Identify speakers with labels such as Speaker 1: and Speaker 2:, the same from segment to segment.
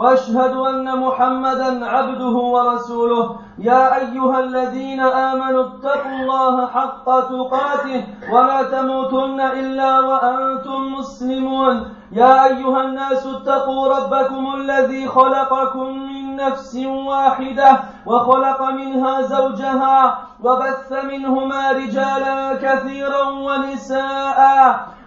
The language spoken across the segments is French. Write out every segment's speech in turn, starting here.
Speaker 1: وأشهد أن محمدا عبده ورسوله. يا أيها الذين آمنوا اتقوا الله حق تقاته ولا تموتن إلا وأنتم مسلمون. يا أيها الناس اتقوا ربكم الذي خلقكم من نفس واحدة وخلق منها زوجها وبث منهما رجالا كثيرا ونساء.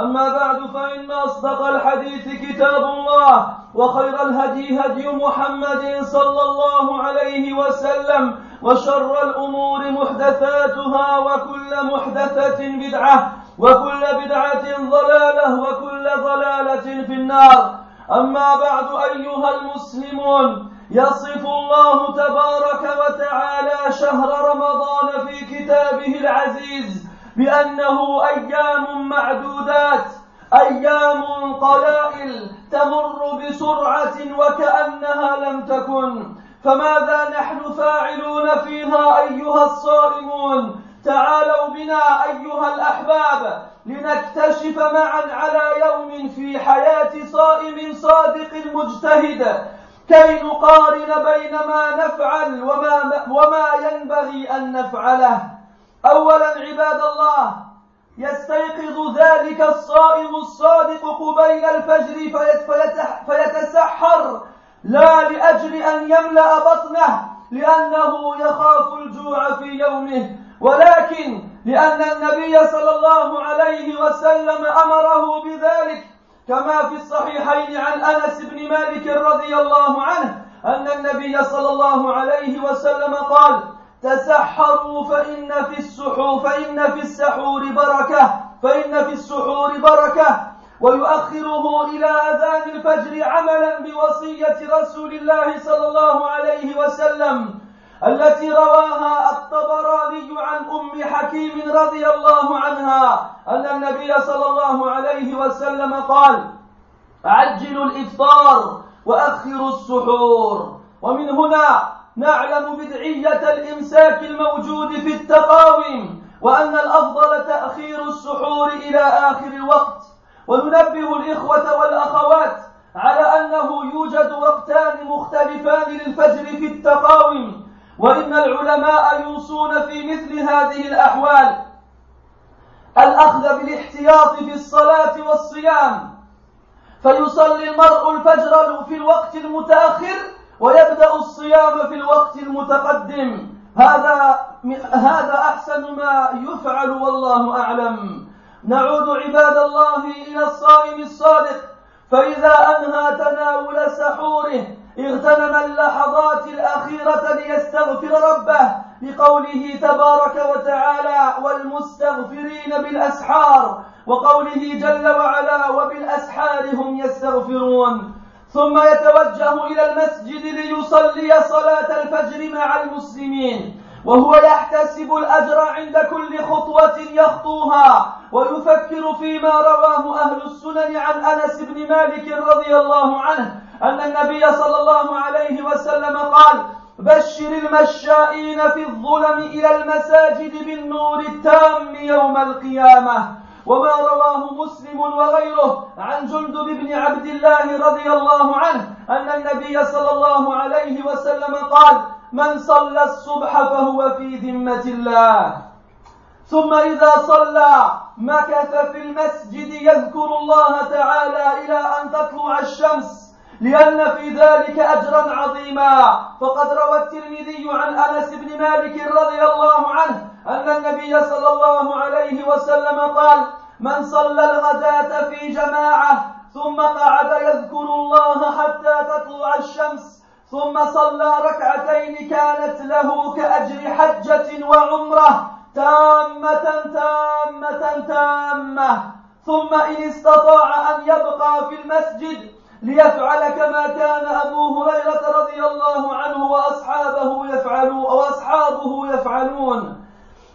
Speaker 1: أما بعد فإن أصدق الحديث كتاب الله وخير الهدي هدي محمد صلى الله عليه وسلم وشر الأمور محدثاتها وكل محدثة بدعة وكل بدعة ضلالة وكل ضلالة في النار. أما بعد أيها المسلمون يصف الله تبارك وتعالى شهر رمضان في كتابه العزيز بأنه أيام معدودات أيام قلائل تمر بسرعة وكأنها لم تكن. فماذا نحن فاعلون فيها أيها الصائمون تعالوا بنا أيها الأحباب لنكتشف معا على يوم في حياة صائم صادق مجتهد كي نقارن بين ما نفعل وما, وما ينبغي أن نفعله. اولا عباد الله يستيقظ ذلك الصائم الصادق قبيل الفجر فيتسحر لا لأجل أن يملأ بطنه لأنه يخاف الجوع في يومه ولكن لأن النبي صلى الله عليه وسلم أمره بذلك. كما في الصحيحين عن أنس بن مالك رضي الله عنه أن النبي صلى الله عليه وسلم قال تسحروا فإن في السحور فإن في السحور بركة. فإن في السحور بركة. ويؤخره إلى أذان الفجر عملا بوصية رسول الله صلى الله عليه وسلم التي رواها الطبراني عن أم حكيم رضي الله عنها أن النبي صلى الله عليه وسلم قال عجلوا الإفطار وأخروا السحور. ومن هنا نعلم بدعية الإمساك الموجود في التقاوم وأن الأفضل تأخير السحور إلى آخر الوقت. وننبه الإخوة والأخوات على أنه يوجد وقتان مختلفان للفجر في التقاوم وإن العلماء يوصون في مثل هذه الأحوال الأخذ بالاحتياط في الصلاة والصيام. فيصلي المرء الفجر في الوقت المتأخر ويبدأ الصيام في الوقت المتقدم. هذا هذا أحسن ما يفعل والله أعلم. نعود عباد الله إلى الصائم الصادق. فإذا أنهى تناول سحوره اغتنم اللحظات الأخيرة ليستغفر ربه لقوله تبارك وتعالى والمستغفرين بالأسحار وقوله جل وعلا وبالأسحار هم يستغفرون ثم يتوجه إلى المسجد ليصلي صلاة الفجر مع المسلمين وهو يحتسب الأجر عند كل خطوة يخطوها ويفكر فيما رواه أهل السنن عن أنس بن مالك رضي الله عنه أن النبي صلى الله عليه وسلم قال بشر المشائين في الظلم إلى المساجد بالنور التام يوم القيامة وما رواه مسلم وغيره عن جندب بن عبد الله رضي الله عنه أن النبي صلى الله عليه وسلم قال من صلى الصبح فهو في ذمة الله. ثم إذا صلى مكث في المسجد يذكر الله تعالى إلى أن تطلع الشمس. لأن في ذلك أجرا عظيما. فقد روى الترمذي عن أنس بن مالك رضي الله عنه أن النبي صلى الله عليه وسلم قال من صلى الغداة في جماعة ثم قعد يذكر الله حتى تطلع الشمس ثم صلى ركعتين كانت له كأجر حجة وعمرة تامة تامة تامة ثم إن استطاع أن يبقى في المسجد ليفعل كما كان أبو هريرة رضي الله عنه وأصحابه يفعلون وأصحابه يفعلون.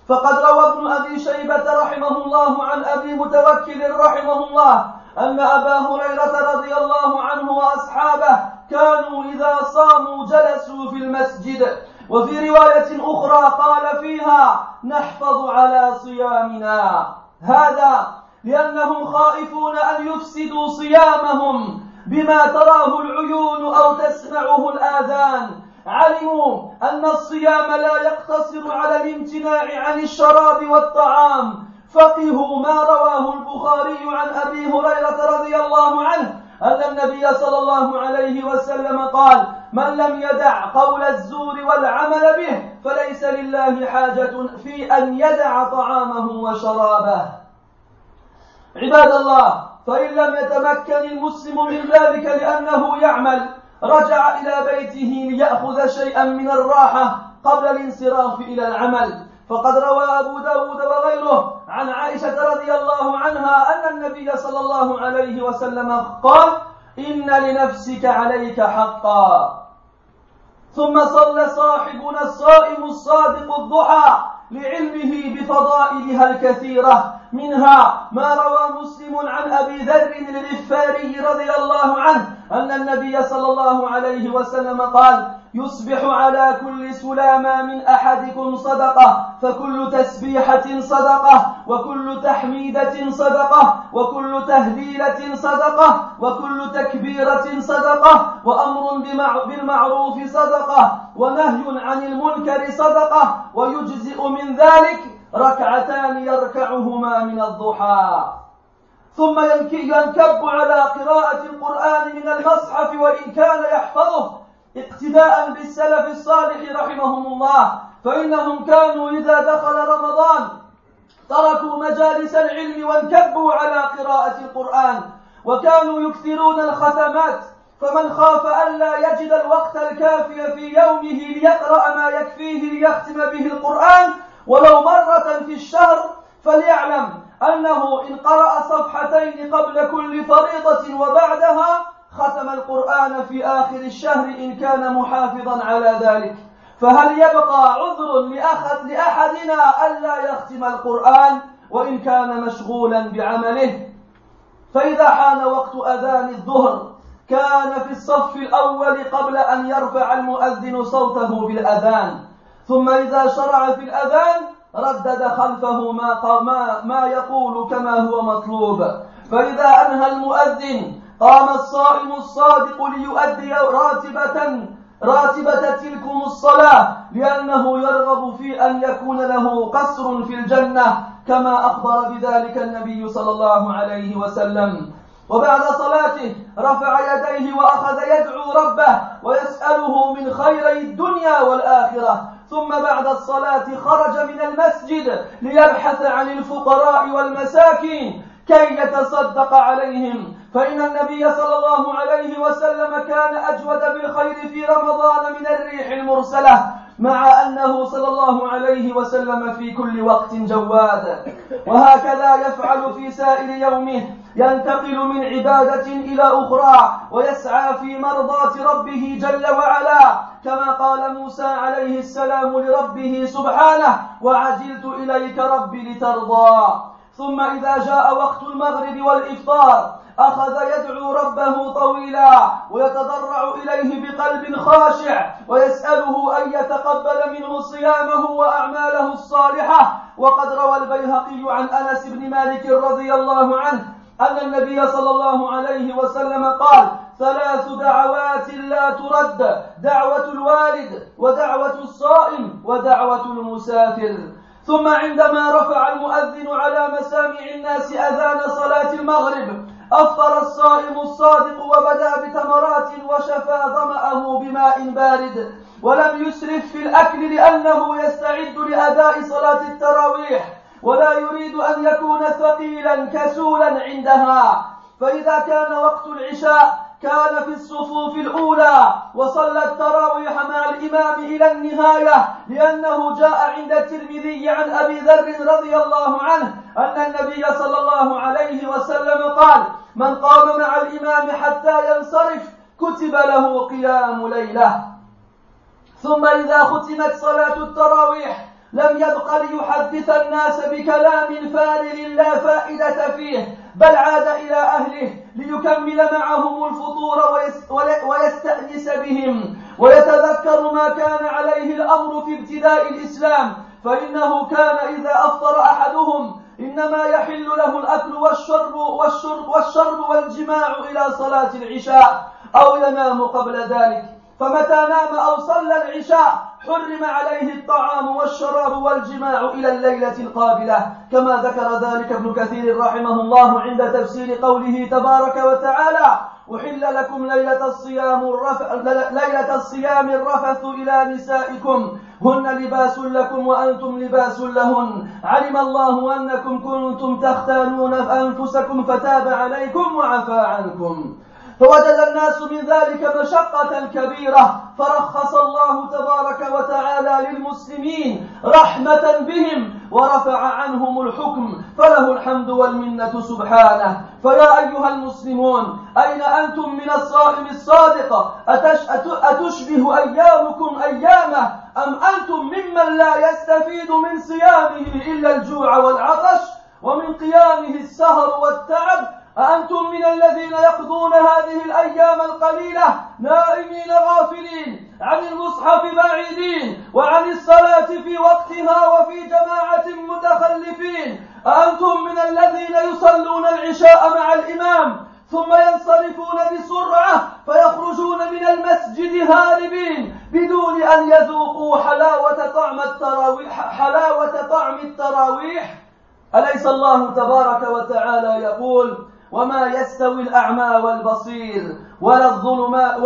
Speaker 1: فقد روى ابن أبي شيبة رحمه الله عن أبي متوكل رحمه الله أن أبا هريرة رضي الله عنه وأصحابه كانوا إذا صاموا جلسوا في المسجد. وفي رواية أخرى قال فيها نحفظ على صيامنا. هذا لأنهم خائفون أن يفسدوا صيامهم. بما تراه العيون أو تسمعه الآذان. علموا أن الصيام لا يقتصر على الامتناع عن الشراب والطعام. فقهوا ما رواه البخاري عن أبي هريرة رضي الله عنه أن النبي صلى الله عليه وسلم قال من لم يدع قول الزور والعمل به فليس لله حاجة في أن يدع طعامه وشرابه. عباد الله فإن لم يتمكن المسلم من ذلك لأنه يعمل رجع إلى بيته ليأخذ شيئا من الراحة قبل الانصراف إلى العمل. فقد روى أبو داود وغيره عن عائشة رضي الله عنها أن النبي صلى الله عليه وسلم قال إن لنفسك عليك حقا. ثم صلى صاحبنا الصائم الصادق الضحى لعلمه بفضائلها الكثيرة. منها ما روى مسلم عن أبي ذر الغفاري رضي الله عنه أن النبي صلى الله عليه وسلم قال يصبح على كل سلامة من أحدكم صدقة فكل تسبيحة صدقة وكل تحميدة صدقة وكل تهليلة صدقة وكل تكبيرة صدقة وأمر بالمعروف صدقة ونهي عن المنكر صدقة ويجزئ من ذلك ركعتان يركعهما من الضحى. ثم ينكب على قراءة القرآن من المصحف وإن كان يحفظه اقتداء بالسلف الصالح رحمهم الله فإنهم كانوا إذا دخل رمضان تركوا مجالس العلم وانكبوا على قراءة القرآن وكانوا يكثرون الختمات فمن خاف ألا يجد الوقت الكافي في يومه ليقرأ ما يكفيه ليختم به القرآن ولو مرة في الشهر فليعلم أنه إن قرأ صفحتين قبل كل فريضة وبعدها ختم القرآن في آخر الشهر إن كان محافظا على ذلك. فهل يبقى عذر لأحد لأحدنا ألا يختم القرآن وإن كان مشغولا بعمله؟ فإذا حان وقت أذان الظهر كان في الصف الأول قبل أن يرفع المؤذن صوته بالأذان. ثم إذا شرع في الأذان ردد خلفه ما, ما, ما يقول كما هو مطلوب. فإذا أنهى المؤذن قام الصائم الصادق ليؤدي راتبة راتبة تلكم الصلاة لأنه يرغب في أن يكون له قصر في الجنة كما أخبر بذلك النبي صلى الله عليه وسلم. وبعد صلاته رفع يديه وأخذ يدعو ربه ويسأله من خيري الدنيا والآخرة. ثم بعد الصلاة خرج من المسجد ليبحث عن الفقراء والمساكين كي يتصدق عليهم. فإن النبي صلى الله عليه وسلم كان أجود بالخير في رمضان من الريح المرسلة مع أنه صلى الله عليه وسلم في كل وقت جواد. وهكذا يفعل في سائر يومه ينتقل من عبادة إلى أخرى ويسعى في مرضاة ربه جل وعلا. كما قال موسى عليه السلام لربه سبحانه وعجلت إليك ربي لترضى. ثم إذا جاء وقت المغرب والإفطار أخذ يدعو ربه طويلا ويتضرع إليه بقلب خاشع ويسأله أن يتقبل منه صيامه وأعماله الصالحة. وقد روى البيهقي عن أنس بن مالك رضي الله عنه أن النبي صلى الله عليه وسلم قال ثلاث دعوات لا ترد دعوة الوالد ودعوة الصائم ودعوة المسافر. ثم عندما رفع المؤذن على مسامع الناس أذان صلاة المغرب أفطر الصائم الصادق وبدأ بتمرات وشفى ظمأه بماء بارد ولم يسرف في الأكل لأنه يستعد لأداء صلاة التراويح ولا يريد أن يكون ثقيلا كسولا عندها. فإذا كان وقت العشاء كان في الصفوف الأولى وصلى التراويح مع الإمام إلى النهاية لأنه جاء عند الترمذي عن أبي ذر رضي الله عنه أن النبي صلى الله عليه وسلم قال من قام مع الإمام حتى ينصرف كتب له قيام ليلة. ثم إذا ختمت صلاة التراويح لم يبق ليحدث الناس بكلام فارغ لا فائدة فيه بل عاد إلى أهله ليكمل معهم الفطور ويستأنس بهم ويتذكر ما كان عليه الأمر في ابتداء الإسلام. فإنه كان إذا أفطر أحدهم إنما يحل له الأكل والشرب والشرب والشرب والجماع إلى صلاة العشاء أو ينام قبل ذلك. فمتى نام أو صلى العشاء حرم عليه الطعام والشراب والجماع إلى الليلة القابلة. كما ذكر ذلك ابن كثير رحمه الله عند تفسير قوله تبارك وتعالى أحل لكم ليلة الصيام الرفث ليلة الصيام الرفث إلى نسائكم. هن لباس لكم وأنتم لباس لهن. علم الله أنكم كنتم تختانون أنفسكم فتاب عليكم وعفى عنكم. فوجد الناس من ذلك مشقة كبيرة. فرخص الله تبارك وتعالى للمسلمين رحمة بهم ورفع عنهم الحكم. فله الحمد والمنة سبحانه. فيا أيها المسلمون أين أنتم من الصائم الصادق؟ أتشبه أيامكم أيامه؟ أم أنتم ممن لا يستفيد من صيامه إلا الجوع والعطش؟ ومن قيامه السهر والتعب؟ أأنتم من الذين يقضون هذه الأيام القليلة نائمين غافلين عن المصحف بعيدين وعن الصلاة في وقتها وفي جماعة متخلفين. أأنتم من الذين يصلون العشاء مع الإمام ثم ينصرفون بسرعة فيخرجون من المسجد هاربين بدون أن يذوقوا حلاوة طعم التراويح. حلاوة طعم التراويح. أليس الله تبارك وتعالى يقول وما يستوي الأعمى والبصير ولا الظلمات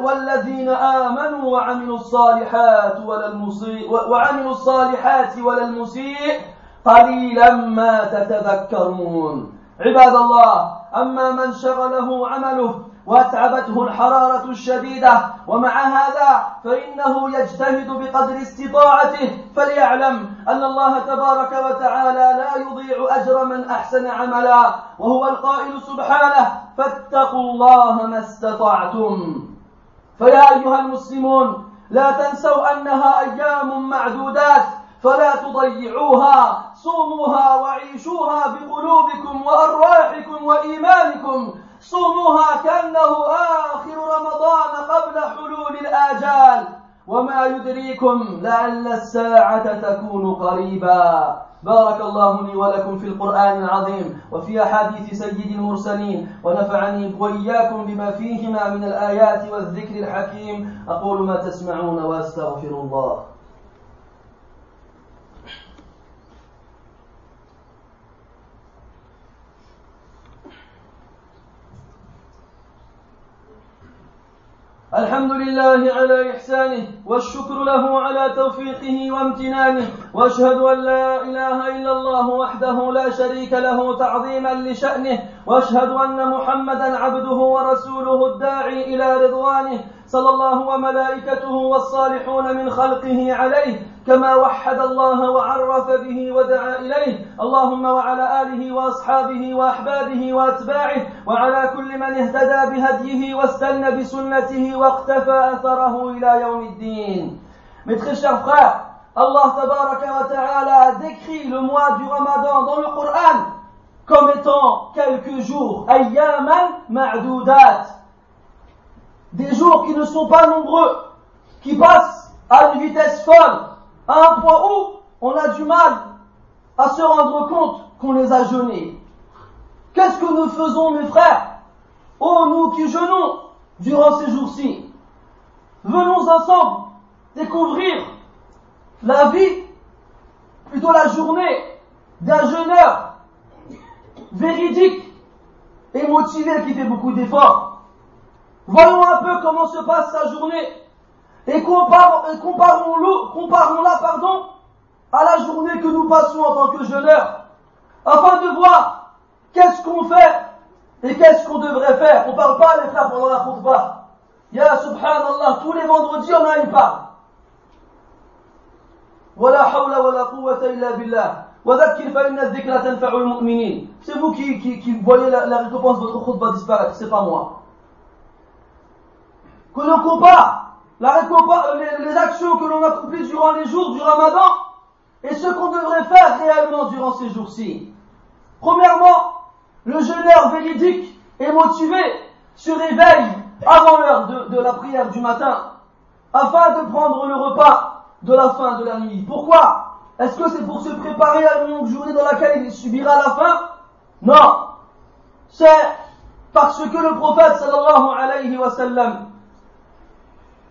Speaker 1: والذين آمنوا وعملوا الصالحات ولا المسيء وعملوا الصالحات ولا المسيء قليلا ما تتذكرون. عباد الله أما من شغله عمله واتعبته الحرارة الشديدة ومع هذا فإنه يجتهد بقدر استطاعته فليعلم أن الله تبارك وتعالى لا يضيع أجر من أحسن عملا وهو القائل سبحانه فاتقوا الله ما استطعتم. فيا أيها المسلمون لا تنسوا أنها أيام معدودات فلا تضيعوها صوموها وعيشوها بقلوبكم وأرواحكم وإيمانكم صوموها كأنه آخر رمضان قبل حلول الآجال. وما يدريكم لعل الساعة تكون قريبا. بارك الله لي ولكم في القرآن العظيم وفي أحاديث سيد المرسلين ونفعني وإياكم بما فيهما من الآيات والذكر الحكيم. أقول ما تسمعون وأستغفر الله. الحمد لله على إحسانه والشكر له على توفيقه وامتنانه وأشهد أن لا إله إلا الله وحده لا شريك له تعظيما لشأنه وأشهد أن محمدا عبده ورسوله الداعي إلى رضوانه صلى الله وملائكته والصالحون من خلقه عليه كما وحد الله وعرف به ودعا إليه. اللهم وعلى آله وأصحابه وأحبابه وأتباعه وعلى كل من اهتدى بهديه واستنى بسنته واقتفى أثره إلى يوم الدين. Très chers frères, Allah wa ta'ala décrit le mois du dans le Coran comme étant quelques jours, ayyaman des jours qui ne sont pas nombreux, qui passent à une vitesse folle, à un point où on a du mal à se rendre compte qu'on les a jeûnés. Qu'est-ce que nous faisons, mes frères? Oh, nous qui jeûnons durant ces jours-ci, venons ensemble découvrir la vie, plutôt la journée d'un jeûneur véridique et motivé qui fait beaucoup d'efforts. Voyons un peu comment se passe sa journée et comparons-la pardon, à la journée que nous passons en tant que jeûneurs, afin de voir qu'est-ce qu'on fait Et qu'est-ce qu'on devrait faire On parle pas les frères pendant la khutbah. Ya subhanallah, tous les vendredis on a une part. ولا حول ولا قوة إلا بالله وذكر فإن الذكرى تنفع المؤمنين C'est vous qui, qui, qui voyez la, la récompense de votre khutbah disparaître, c'est pas moi. Que l'on compare la récompense, les, les actions que l'on accomplit durant les jours du ramadan et ce qu'on devrait faire réellement durant ces jours-ci. Premièrement, le jeûneur véridique et motivé se réveille avant l'heure de, de la prière du matin afin de prendre le repas de la fin de la nuit. Pourquoi? Est-ce que c'est pour se préparer à une longue journée dans laquelle il subira la faim? Non. C'est parce que le prophète sallallahu alayhi wa sallam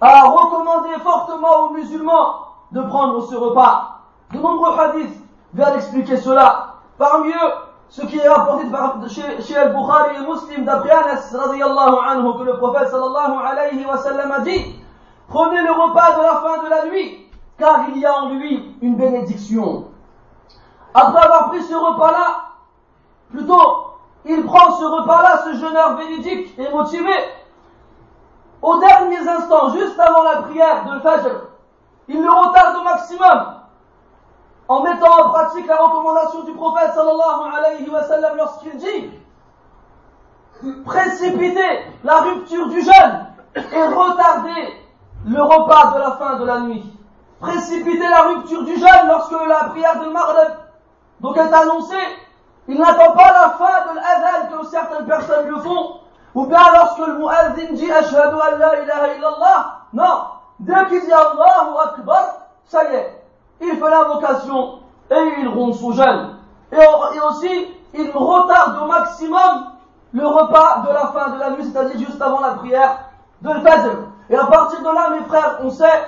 Speaker 1: a recommandé fortement aux musulmans de prendre ce repas. De nombreux hadiths viennent expliquer cela. Parmi eux, ce qui est rapporté chez, chez Al-Bukhari et Muslim d'après Anas radiallahu anhu que le prophète sallallahu alayhi wa sallam a dit Prenez le repas de la fin de la nuit, car il y a en lui une bénédiction. Après avoir pris ce repas-là, plutôt, il prend ce repas-là, ce jeûneur bénédique et motivé, aux derniers instants, juste avant la prière de Fajr, il le retarde au maximum, en mettant en pratique la recommandation du prophète sallallahu alayhi wa sallam lorsqu'il dit précipiter la rupture du jeûne et retarder le repas de la fin de la nuit. Précipiter la rupture du jeûne lorsque la prière de Maghreb donc est annoncée. Il n'attend pas la fin de l'adhan que certaines personnes le font. Ou bien lorsque le muazzin dit Ashhadu an la ilaha illallah. Non. Dès qu'il dit Allahu Akbar, ça y est. Il fait l'invocation et il rompt son jeûne. Et, aussi, il retarde au maximum le repas de la fin de la nuit, c'est-à-dire juste avant la prière de Fajr. Et à partir de là, mes frères, on sait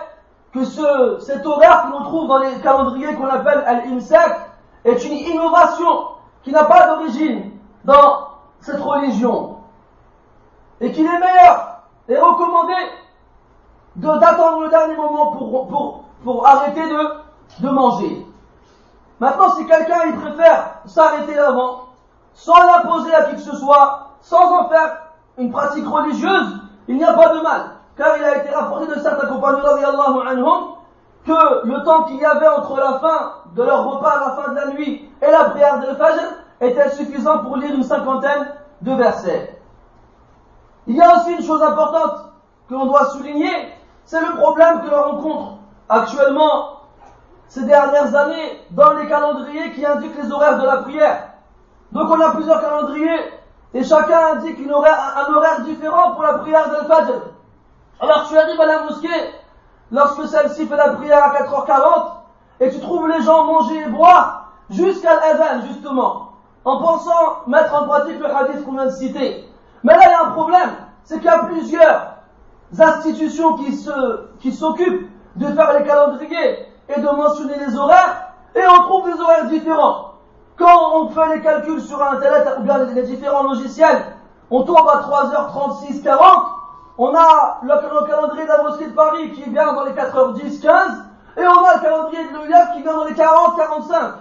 Speaker 1: que ce, cet horaire que l'on trouve dans les calendriers qu'on appelle Al-Imsak est une innovation qui n'a pas d'origine dans cette religion. Et qu'il est meilleur et recommandé d'attendre le dernier moment pour, arrêter de, manger. Maintenant, si quelqu'un préfère s'arrêter avant, sans l'imposer à qui que ce soit, sans en faire une pratique religieuse, il n'y a pas de mal. Car il a été rapporté de certains compagnons anhum, que le temps qu'il y avait entre la fin de leur repas à la fin de la nuit et la prière de Fajr était suffisant pour lire une cinquantaine de versets. Il y a aussi une chose importante que l'on doit souligner, c'est le problème que l'on rencontre actuellement ces dernières années dans les calendriers qui indiquent les horaires de la prière. Donc on a plusieurs calendriers et chacun indique un horaire différent pour la prière de Fajr. Alors tu arrives à la mosquée lorsque celle-ci fait la prière à 4h40 et tu trouves les gens manger et boire jusqu'à l'Adhan justement en pensant mettre en pratique le hadith qu'on vient de citer. Mais là il y a un problème, c'est qu'il y a plusieurs institutions qui se, qui s'occupent de faire les calendriers et de mentionner les horaires, et on trouve des horaires différents. Quand on fait les calculs sur Internet, ou bien les différents logiciels, on tombe à 3h36, 40, on a le, calendrier de la mosquée de Paris qui vient dans les 4h10, 15, et on a le calendrier de York qui vient dans les 40, 45.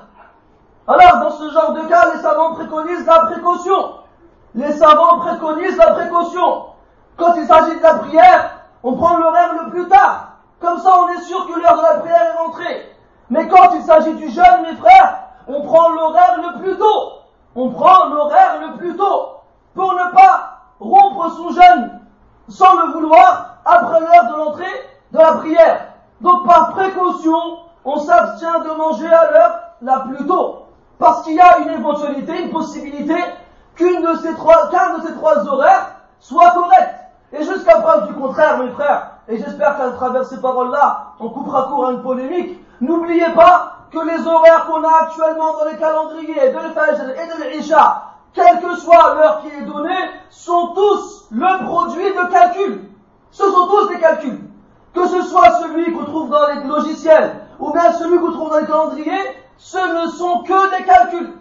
Speaker 1: Alors, dans ce genre de cas, les savants préconisent la précaution. Les savants préconisent la précaution. Quand il s'agit de la prière, on prend l'horaire le plus tard. Comme ça, on est sûr que l'heure de la prière est rentrée. Mais quand il s'agit du jeûne, mes frères, on prend l'horaire le plus tôt. On prend l'horaire le plus tôt. Pour ne pas rompre son jeûne sans le vouloir après l'heure de l'entrée de la prière. Donc par précaution, on s'abstient de manger à l'heure la plus tôt. Parce qu'il y a une éventualité, une possibilité qu'une de ces trois, qu'un de ces trois horaires soit correct. Et jusqu'à preuve du contraire, mes frères, et j'espère qu'à travers ces paroles-là, on coupera court à une polémique, n'oubliez pas que les horaires qu'on a actuellement dans les calendriers de l'Fajr et de l'Isha, quelle que soit l'heure qui est donnée, sont tous le produit de calculs. Ce sont tous des calculs. Que ce soit celui qu'on trouve dans les logiciels ou bien celui qu'on trouve dans les calendriers, ce ne sont que des calculs.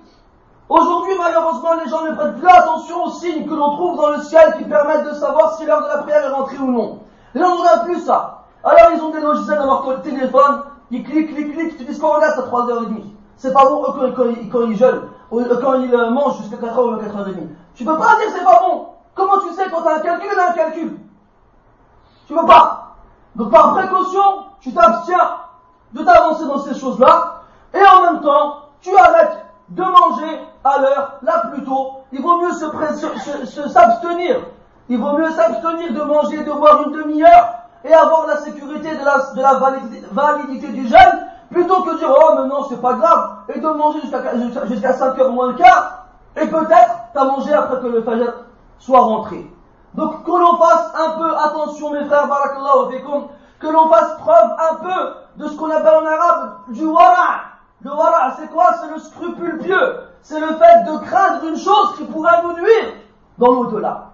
Speaker 1: Aujourd'hui, malheureusement, les gens ne prêtent plus attention aux signes que l'on trouve dans le ciel qui permettent de savoir si l'heure de la prière est rentrée ou non. Les gens ne plus ça. Alors ils ont des logiciels dans leur téléphone, ils cliquent, cliquent, cliquent, tu dis qu'on regarde à 3h30. C'est pas bon quand, quand, quand ils jeûnent, quand ils euh, mangent jusqu'à 4h ou 4h30. Tu peux pas dire c'est pas bon. Comment tu sais quand tu as un calcul, a un calcul? Tu peux pas. Donc par précaution, tu t'abstiens de t'avancer dans ces choses-là, et en même temps, tu arrêtes de manger à l'heure la plus tôt. Il vaut mieux se s'abstenir. Il vaut mieux s'abstenir de manger, de boire une demi-heure et avoir la sécurité de la, de la validité, du jeûne plutôt que de dire oh mais non c'est pas grave et de manger jusqu'à jusqu'à 5 heures moins le quart et peut-être t'as mangé après que le fajr soit rentré. Donc que l'on fasse un peu attention mes frères barakallahu fikum que l'on fasse preuve un peu de ce qu'on appelle en arabe du wara. Le wara c'est quoi? C'est le scrupule pieux. C'est le fait de craindre une chose qui pourrait nous nuire dans l'au-delà.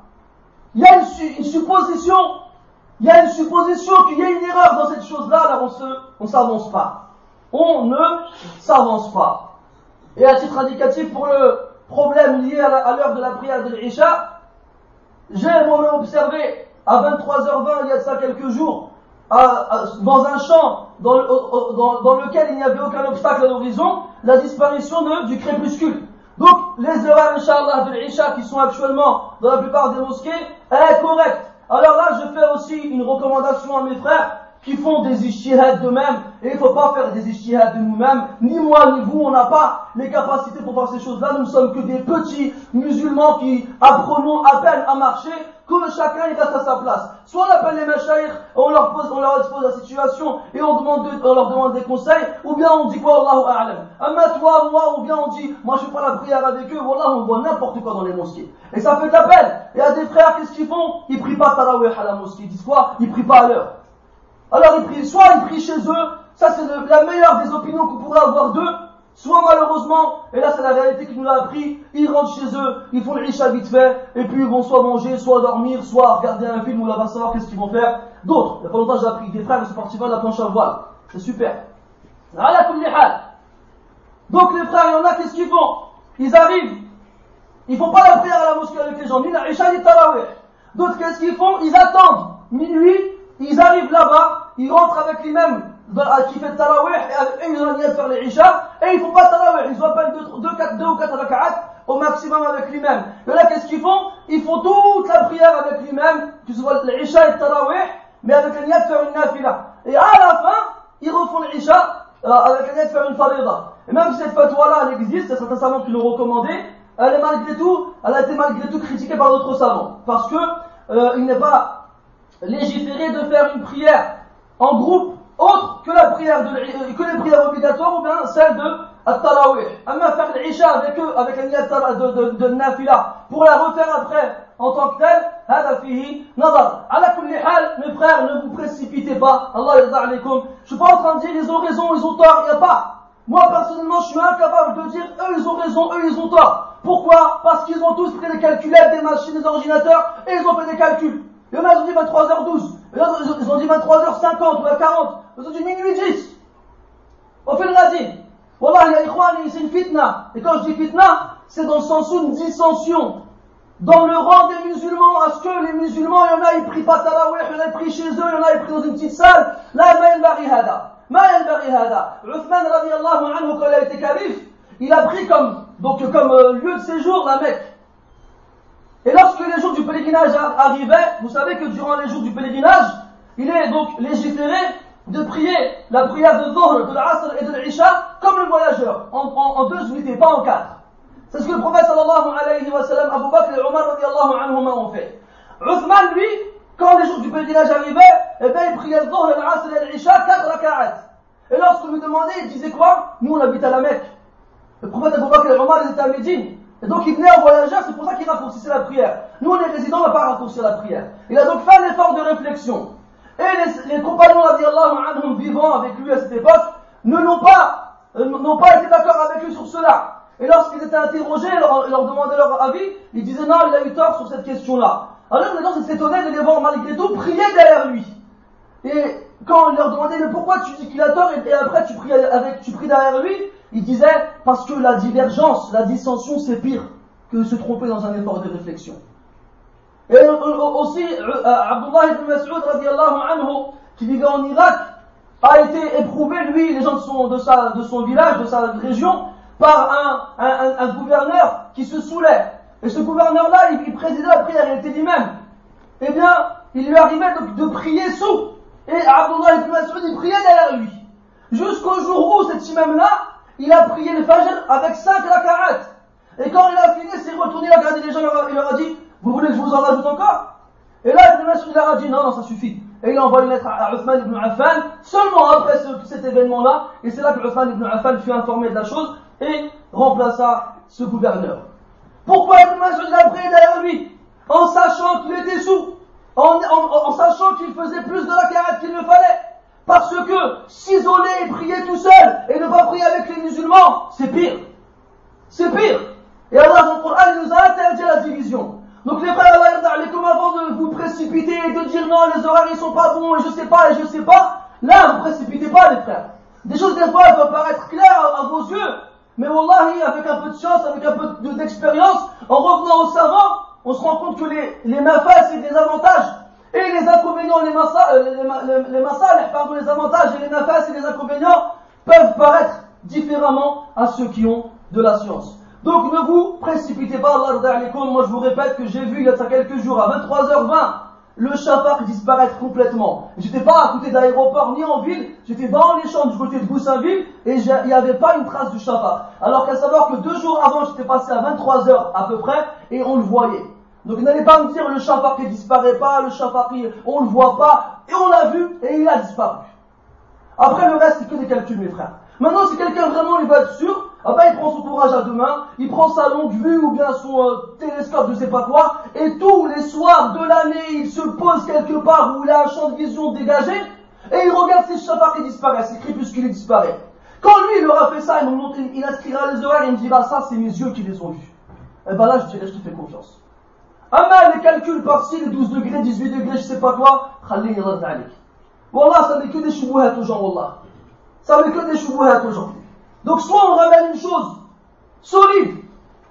Speaker 1: Il y a une, supposition il y a une supposition qu'il y a une erreur dans cette chose-là, là on ne s'avance pas. On ne s'avance pas. Et à titre indicatif pour le problème lié à l'heure de la prière de l'Isha, j'ai moi-même observé à 23h20 il y a ça quelques jours, dans un champ dans, lequel il n'y avait aucun obstacle à l'horizon, la disparition du crépuscule. Donc les heures, Inch'Allah, de l'Isha qui sont actuellement dans la plupart des mosquées, elle est correcte. Alors là, je fais aussi une recommandation à mes frères qui font des ishtihad d'eux-mêmes. Et il ne faut pas faire des ishtihad de nous-mêmes. Ni moi, ni vous, on n'a pas les capacités pour faire ces choses-là. Nous ne sommes que des petits musulmans qui apprenons à peine à marcher que chacun reste à sa place. Soit on appelle les machaïrs, on leur pose, on leur expose la situation et on leur demande des conseils, ou bien on dit quoi, Allahu A'lam? Amma toi, moi, ou bien on dit, moi je fais pas la prière avec eux, voilà, on voit n'importe quoi dans les mosquées. Et ça fait de la peine. Et à des frères, qu'est-ce qu'ils font? Ils prient pas tarawih à la mosquée. Ils disent quoi? Ils prient pas à l'heure. Alors ils prient, soit ils prient chez eux, ça c'est la meilleure des opinions qu'on pourrait avoir d'eux, Soit malheureusement, et là c'est la réalité qui nous l'a appris, ils rentrent chez eux, ils font le isha vite fait, et puis ils vont soit manger, soit dormir, soit regarder un film, ou là va savoir qu'est-ce qu'ils vont faire. D'autres, il y a pas longtemps j'ai appris, des frères ils sont partis voir la planche à voile. C'est super. Donc les frères, il y en a, qu'est-ce qu'ils font? Ils arrivent, ils font pas la prière à la mosquée avec les gens, ni la isha ni tarawih. D'autres, qu'est-ce qu'ils font? Ils attendent minuit, ils arrivent là-bas, ils rentrent avec les mêmes qui fait tarawih, et ils ont faire les isha, et ils font pas tarawih, ils ont appellent 2 ou 4 raka'at au maximum avec lui-même. Et là, qu'est-ce qu'ils font? Ils font toute la prière avec lui-même, que ce soit l'isha et le tarawih, mais avec la niat de faire une nafila. Et à la fin, ils refont l'isha euh, avec la niat de faire une farida. Et même si cette fatwa-là, elle existe, a certains savants qui l'ont recommandé, elle est malgré tout, elle a été malgré tout critiquée par d'autres savants. Parce que euh, il n'est pas légiféré de faire une prière en groupe autre que la prière de, euh, que les prières obligatoires ou bien celle de At-Tarawih. Amma faire l'Isha avec eux, avec la niyyat de, de, de, Nafila, pour la refaire après en tant que telle, هذا فيه نظر. على كل حال, mes frères, ne vous précipitez pas. Allah yarda alaykum. Je suis pas en train de dire ils ont raison, ils ont tort, il n'y a pas. Moi personnellement, je suis incapable de dire eux ils ont raison, eux ils ont tort. Pourquoi Parce qu'ils ont tous pris des calculettes, des machines, des ordinateurs et ils ont fait des calculs. Il y en a, ils ont dit 23h12. Ils ont dit 23h50 ou à 40. Ils ont dit minuit 10. On fait le radin. Wallah, c'est une fitna. Et quand je dis fitna, c'est dans le sens où une dissension. Dans le rang des musulmans, est-ce que les musulmans, il y en a, ils prient pas tarawih, il y en a, ils prient chez eux, il y en a, ils prient dans une petite salle. Là, ma yanbaghi hada. Ma yanbaghi hada. Uthman radiallahu anhu, quand il a été calife, il a pris comme, donc, comme euh, lieu de séjour la Mecque. Et lorsque les jours du pèlerinage arrivaient, vous savez que durant les jours du pèlerinage, il est donc légiféré de prier la prière de Dhuhr, de l'Asr et de l'Isha comme le voyageur, en, deux unités, pas en quatre. C'est ce que le prophète sallallahu alayhi wa sallam, Abu Bakr et Omar radiallahu anhuma ont fait. Uthman, lui, quand les jours du pèlerinage arrivaient, eh bien, il priait Dhuhr, l'Asr et l'Isha, quatre raka'at. Et lorsqu'on lui demandait, il disait quoi? Nous, on habite à la Mecque. Le prophète Abu Bakr et Omar, ils étaient à Médine. Et donc il venait en voyageur, c'est pour ça qu'il raccourcissait la prière. Nous, est résidents, on n'a pas raccourci la prière. Il a donc fait un effort de réflexion. Et les, les compagnons, anhum, vivant avec lui à cette époque, ne l'ont pas, euh, n'ont pas été d'accord avec lui sur cela. Et lorsqu'ils étaient interrogés, leur, leur demandaient leur avis, ils disaient non, il a eu tort sur cette question-là. Alors les gens s'étonnaient de les voir malgré tout prier derrière lui. Et quand on leur demandait mais pourquoi tu dis qu'il a tort et, après tu pries avec, tu pries derrière lui, il disait parce que la divergence, la dissension, c'est pire que de se tromper dans un effort de réflexion. Et aussi, euh, Abdullah ibn Mas'ud, anhu, qui vivait en Irak, a été éprouvé, lui, les gens de son, de de village, de sa région, par un, gouverneur qui se saoulait. Et ce gouverneur-là, il, présidait la prière, il était lui-même. Eh bien, il lui arrivait de, prier sous. Et Abdullah ibn Mas'ud, il priait derrière lui. Jusqu'au jour où cet imam-là, il a prié le Fajr avec cinq raka'at. Et quand il a fini, il s'est retourné, il a regardé les gens, il leur a dit, vous voulez que je vous en rajoute encore? Et là, Ibn Mas'ud leur a dit, non, non, ça suffit. Et il a envoyé une lettre à Uthman ibn Affan, seulement après cet événement-là, et c'est là que Uthman ibn Affan fut informé de la chose et remplaça ce gouverneur. Pourquoi Ibn Mas'ud l'a prié derrière lui? En sachant qu'il était sous, en, sachant qu'il faisait plus de la carade qu'il ne fallait. Parce que s'isoler et prier tout seul et ne pas prier avec les musulmans, c'est pire. C'est pire. Et Allah le nous a interdit la division. Donc les frères, comme avant de vous précipiter et de dire non, les horaires ils sont pas bons et je sais pas et je sais pas, là vous précipitez pas les frères. Des choses des fois peuvent paraître claires à, vos yeux, mais wallahi, avec un peu de chance, avec un peu d'expérience, en revenant au savant, on se rend compte que les, les nafas et des avantages et les inconvénients, les les, les, pardon, les avantages et les nafas et les inconvénients peuvent paraître différemment à ceux qui ont de la science. Donc ne vous précipitez pas, Allah Moi je vous répète que j'ai vu il y a quelques jours à 23h20 le shafaq disparaître complètement. J'étais pas à côté d'aéroport ni en ville, j'étais dans les champs du côté de Goussainville et il n'y avait pas une trace du shafaq. Alors qu'à savoir que deux jours avant j'étais passé à 23h à peu près et on le voyait. Donc n'allez pas me dire le shafaq disparaît pas, le shafaq on le voit pas et on l'a vu et il a disparu. Après le reste c'est que des calculs mes frères. Maintenant si quelqu'un vraiment il va être sûr, ah ben, il prend son courage à deux mains, il prend sa longue vue ou bien son euh, télescope, je sais pas et tous les soirs de l'année, il se pose quelque part où il a un champ de vision dégagé, et il regarde ses chapeaux qui disparaissent, il puisqu'il disparaît. Quand lui, il aura fait ça, il, me il inscrira les oreilles et il me dira, ça, c'est mes yeux qui les ont vus. Et eh ben là, je dirais, je te fais confiance. Ben, les calculs par-ci, les 12 degrés, 18 degrés, je sais pas quoi, khalli Wallah, ça n'est que des choubouhats aux gens, Wallah. Ça n'est que des choubouhats aux gens. Donc soit on ramène une chose solide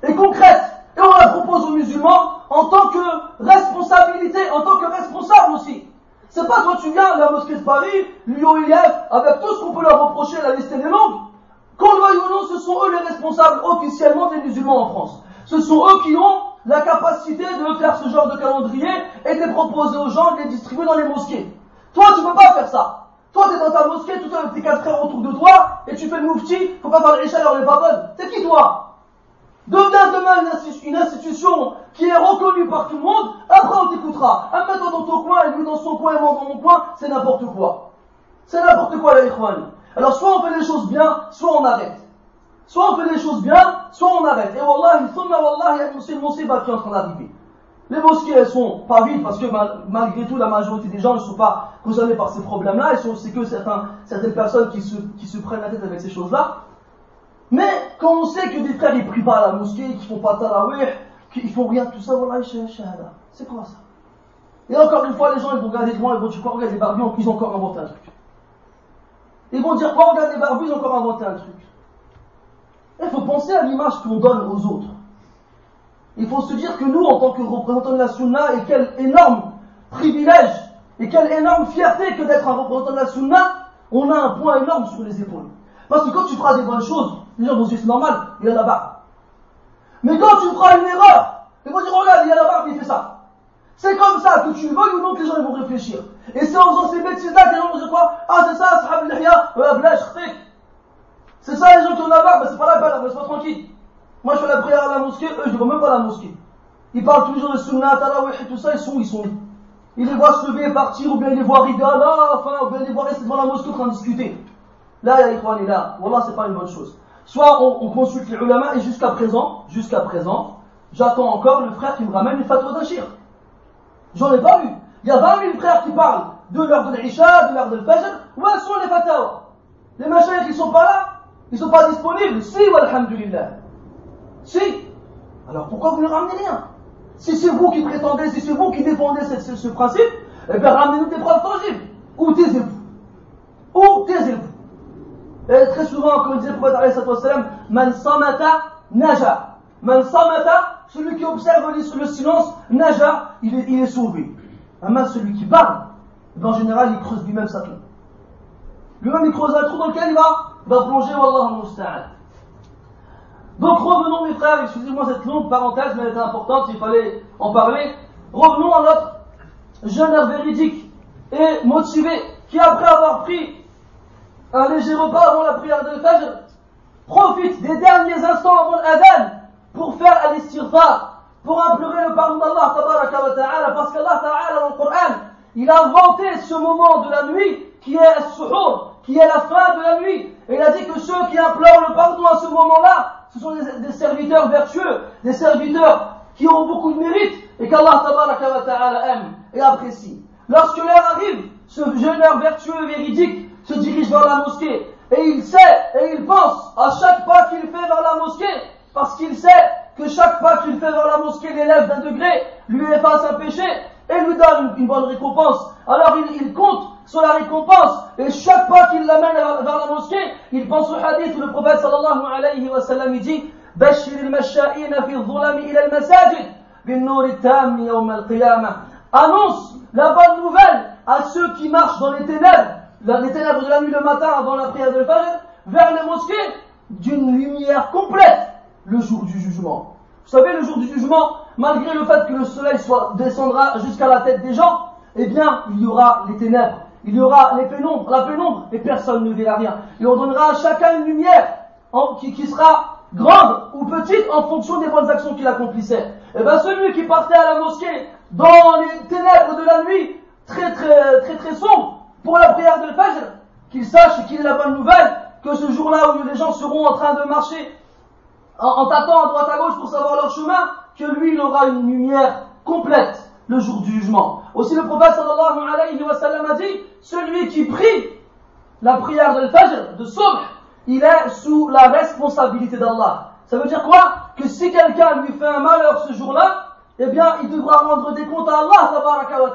Speaker 1: et concrète et on la propose aux musulmans en tant que responsabilité, en tant que responsable aussi. C'est pas toi tu viens, la mosquée de Paris, l'UOIF, avec tout ce qu'on peut leur reprocher, la liste est longue. Qu'on le veuille ou non, ce sont eux les responsables officiellement des musulmans en France. Ce sont eux qui ont la capacité de faire ce genre de calendrier et de les proposer aux gens, de les distribuer dans les mosquées. Toi, tu peux pas faire ça. Toi, t'es dans ta mosquée, tout avec tes quatre frères autour de toi, et tu fais le moufti, faut pas faire l'isha, alors les pas bonne. T'es qui toi? Deviens demain une, institution qui est reconnue par tout le monde, après on t'écoutera. Un toi dans ton coin, et lui dans son coin, et moi dans mon coin, c'est n'importe quoi. C'est n'importe quoi la. Alors soit on fait les choses bien, soit on arrête. Soit on fait les choses bien, soit on arrête. Et wallah, thumma wallah, il y a une musiba qui est en train d'arriver. Les mosquées, elles sont pas vides parce que malgré tout, la majorité des gens ne sont pas concernés par ces problèmes-là. C'est que certaines personnes qui se, prennent la tête avec ces choses-là. Mais quand on sait que des frères ils prient pas à la mosquée, qu'ils font pas tarawih, qu'ils font rien, tout ça, voilà, c'est quoi ça? Et encore une fois, les gens ils vont regarder devant, ils vont dire quoi, regarde les barbus, ils ont encore inventé un truc. Ils vont dire quoi, regarde les barbus, ils ont encore inventé un truc. Il faut penser à l'image qu'on donne aux autres il faut se dire que nous, en tant que représentants de la Sunna, et quel énorme privilège, et quelle énorme fierté que d'être un représentant de la Sunna, on a un point énorme sur les épaules. Parce que quand tu feras des bonnes choses, les gens vont dire c'est normal, il y a barbe. Mais quand tu feras une erreur, ils vont dire regarde, il y a barbe, il fait ça. C'est comme ça, que tu le veuilles ou non, que les gens vont réfléchir. Et c'est en faisant ces bêtises-là que les gens vont dire quoi? Ah, c'est ça, sahab al C'est ça, les gens qui ont la barbe, c'est pas la peine, pas tranquille. Moi, je fais la prière à la mosquée, eux, je ne vois même pas la mosquée. Ils parlent toujours de sunnah, tarawih et tout ça, ils sont, ils sont. Ils les voient se lever et partir, ou bien ils les voient rigoler, là, enfin, ou bien ils les voient rester devant la mosquée en train de discuter. Là, il y a là. Wallah, c'est pas une bonne chose. Soit on, on consulte les ulama, et jusqu'à présent, jusqu'à présent, j'attends encore le frère qui me ramène les fatwas d'Achir. J'en ai pas vu. Il y a 20 000 frères qui parlent de l'heure de l'Isha, de l'heure de l'Fajr. Où sont les fatwas? Les machins qui sont pas là, ils sont pas disponibles. Si, walhamdulillah. Si. Alors pourquoi vous ne ramenez rien? Si c'est vous qui prétendez, si c'est vous qui défendez ce, principe, eh bien ramenez-nous des preuves tangibles. Ou taisez-vous? Ou taisez-vous? Et très souvent, comme disait le prophète Man samata naja. Man samata, celui qui observe le silence, naja, il est, sauvé. Amma celui qui parle, eh en général, il creuse lui-même sa tombe. Lui-même, il creuse un trou dans lequel il va, va plonger, Wallah al Donc revenons mes frères, excusez-moi cette longue parenthèse, mais elle était importante, il fallait en parler. Revenons à notre jeune véridique et motivé, qui après avoir pris un léger repas avant la prière de Fajr, profite des derniers instants avant l'adhan pour faire al-istighfar, pour implorer le pardon d'Allah ta'ala, parce qu'Allah ta'ala dans le Coran, il a inventé ce moment de la nuit qui est al-suhur, qui est la fin de la nuit. Et il a dit que ceux qui implorent le pardon à ce moment-là, ce sont des, serviteurs vertueux, des serviteurs qui ont beaucoup de mérite et qu'Allah aime et apprécie. Lorsque l'heure arrive, ce jeune vertueux véridique se dirige vers la mosquée et il sait et il pense à chaque pas qu'il fait vers la mosquée parce qu'il sait que chaque pas qu'il fait vers la mosquée l'élève d'un degré, lui efface un péché et lui donne une, bonne récompense. Alors il, compte sur la récompense et chaque pas qu'il l'amène vers, la mosquée, il pense au hadith où le prophète sallallahu alayhi wa sallam dit Annonce la bonne nouvelle à ceux qui marchent dans les ténèbres, les ténèbres de la nuit le matin avant la prière de Fajr, vers les mosquées d'une lumière complète le jour du jugement. Vous savez, le jour du jugement, malgré le fait que le soleil soit, descendra jusqu'à la tête des gens, eh bien, il y aura les ténèbres, il y aura les pénombres, la pénombre, et personne ne verra rien. Et on donnera à chacun une lumière qui, sera grande ou petite en fonction des bonnes actions qu'il accomplissait. Et eh bien, celui qui partait à la mosquée dans les ténèbres de la nuit, très très très très sombre, pour la prière de Fajr, qu'il sache qu'il ait la bonne nouvelle, que ce jour-là où les gens seront en train de marcher en, en tapant à droite à gauche pour savoir leur chemin, que lui il aura une lumière complète le jour du jugement. Aussi le prophète sallallahu alayhi wa sallam a dit, celui qui prie la prière de Fajr, de il est sous la responsabilité d'Allah. Ça veut dire quoi? Que si quelqu'un lui fait un malheur ce jour-là, eh bien, il devra rendre des comptes à Allah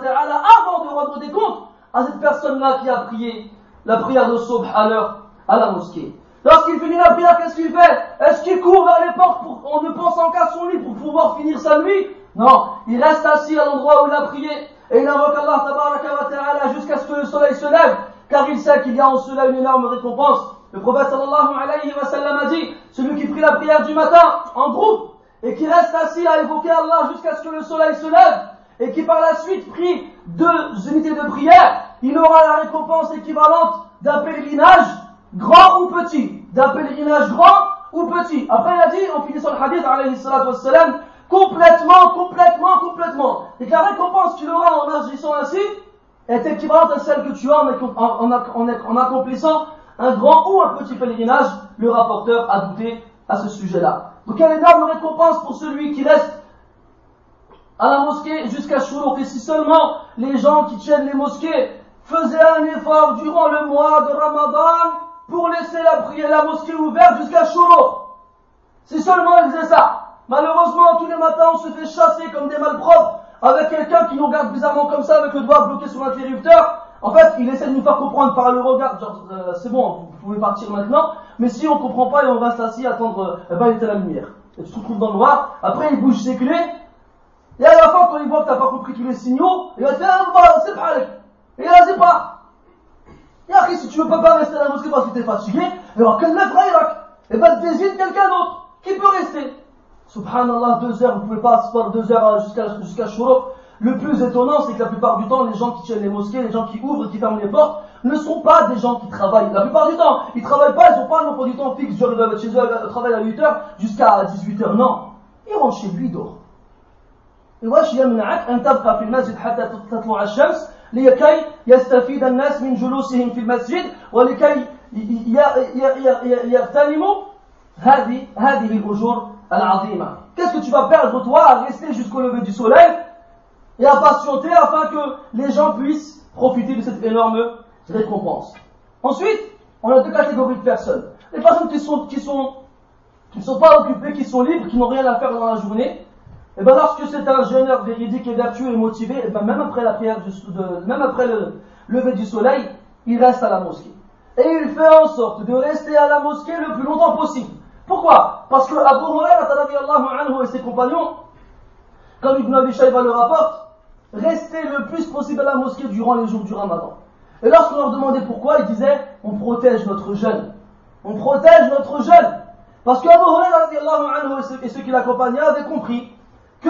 Speaker 1: ta'ala avant de rendre des comptes à cette personne-là qui a prié la prière de Subh à l'heure à la mosquée. Lorsqu'il finit la prière, qu'est-ce qu'il fait? Est-ce qu'il court vers les portes en ne pensant qu'à son lit pour pouvoir finir sa nuit? Non, il reste assis à l'endroit où il a prié et il invoque Allah ta'ala jusqu'à ce que le soleil se lève, car il sait qu'il y a en cela une énorme récompense. Le prophète sallallahu alayhi wa sallam a dit, celui qui prie la prière du matin en groupe et qui reste assis à évoquer Allah jusqu'à ce que le soleil se lève et qui par la suite prie deux unités de prière, il aura la récompense équivalente d'un pèlerinage grand ou petit, d'un pèlerinage grand ou petit. Après, il a dit, en finissant le hadith, alayhi salatu wassalam, complètement, complètement, complètement. Et que la récompense qu'il aura en agissant ainsi est équivalente à celle que tu as en, en, accomplissant un grand ou un petit pèlerinage. Le rapporteur a douté à ce sujet-là. Donc, une énorme récompense pour celui qui reste à la mosquée jusqu'à Shourouk. Et si seulement les gens qui tiennent les mosquées faisaient un effort durant le mois de Ramadan pour laisser la prière, la mosquée ouverte jusqu'à Shourouk. Si seulement ils faisaient ça. Malheureusement, tous les matins, on se fait chasser comme des malpropres avec quelqu'un qui nous regarde bizarrement comme ça avec le doigt bloqué sur l'interrupteur. En fait, il essaie de nous faire comprendre par le regard, genre, euh, c'est bon, vous pouvez partir maintenant. Mais si on comprend pas et on reste assis, attendre, euh, eh ben, il était la lumière. Et tu te retrouves dans le noir. Après, il bouge ses clés. Et à la fin, quand il voit que t'as pas compris tous les signaux, il va te dire, ah, c'est pas Et là, c'est pas. Et si tu veux pas rester à la mosquée parce que t'es fatigué, alors quel lève Et ben, désigne quelqu'un d'autre qui peut rester. Subhanallah, deux heures, vous pouvez pas asseoir deux heures jusqu'à jusqu'à Le plus étonnant, c'est que la plupart du temps, les gens qui tiennent les mosquées, les gens qui ouvrent, qui ferment les portes, ne sont pas des gens qui travaillent. La plupart du temps, ils travaillent pas, ils n'ont pas un emploi du temps fixe, genre ils doivent être chez eux, euh, travailler à 8 heures jusqu'à 18 heures. Non. Ils rentrent chez lui, d'or. واش يمنعك أن تبقى في المسجد حتى تطلع الشمس لكي يستفيد الناس من جلوسهم في المسجد ولكي يغتنموا هذه هذه الأجور العظيمة Qu'est-ce que tu vas perdre toi à rester jusqu'au lever du soleil et à patienter afin que les gens puissent profiter de cette énorme récompense? Ensuite, on a deux catégories de personnes. Les personnes qui sont, qui sont, qui ne sont pas occupées, qui sont libres, qui n'ont rien à faire dans la journée, et bien lorsque c'est un jeûneur véridique et vertueux et motivé, ben même après la prière de, même après le lever du soleil, il reste à la mosquée. Et il fait en sorte de rester à la mosquée le plus longtemps possible. Pourquoi? Parce que Abu Hurairah anhu et ses compagnons, comme Ibn Abi Shayba le rapporte, restaient le plus possible à la mosquée durant les jours du Ramadan. Et lorsqu'on leur demandait pourquoi, ils disaient on protège notre jeûne. On protège notre jeûne. Parce qu'Abu Hurairah et ceux qui l'accompagnaient avaient compris que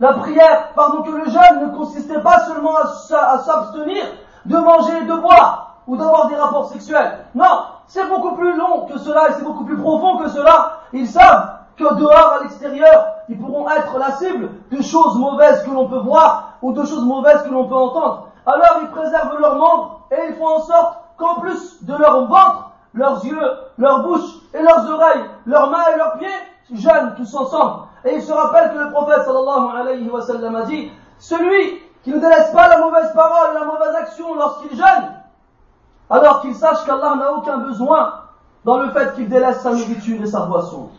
Speaker 1: la prière, pardon, que le jeûne ne consistait pas seulement à s'abstenir de manger et de boire ou d'avoir des rapports sexuels. Non, c'est beaucoup plus long que cela et c'est beaucoup plus profond que cela. Ils savent que dehors, à l'extérieur, ils pourront être la cible de choses mauvaises que l'on peut voir ou de choses mauvaises que l'on peut entendre. Alors ils préservent leurs membres et ils font en sorte qu'en plus de leur ventre, leurs yeux, leur bouche et leurs oreilles, leurs mains et leurs pieds jeûnent tous ensemble. Et il se rappelle que le prophète sallallahu alayhi wa sallam a dit, celui qui ne délaisse pas la mauvaise parole et la mauvaise action lorsqu'il jeûne, alors qu'il sache qu'Allah n'a aucun besoin dans le fait qu'il délaisse sa nourriture et sa boisson.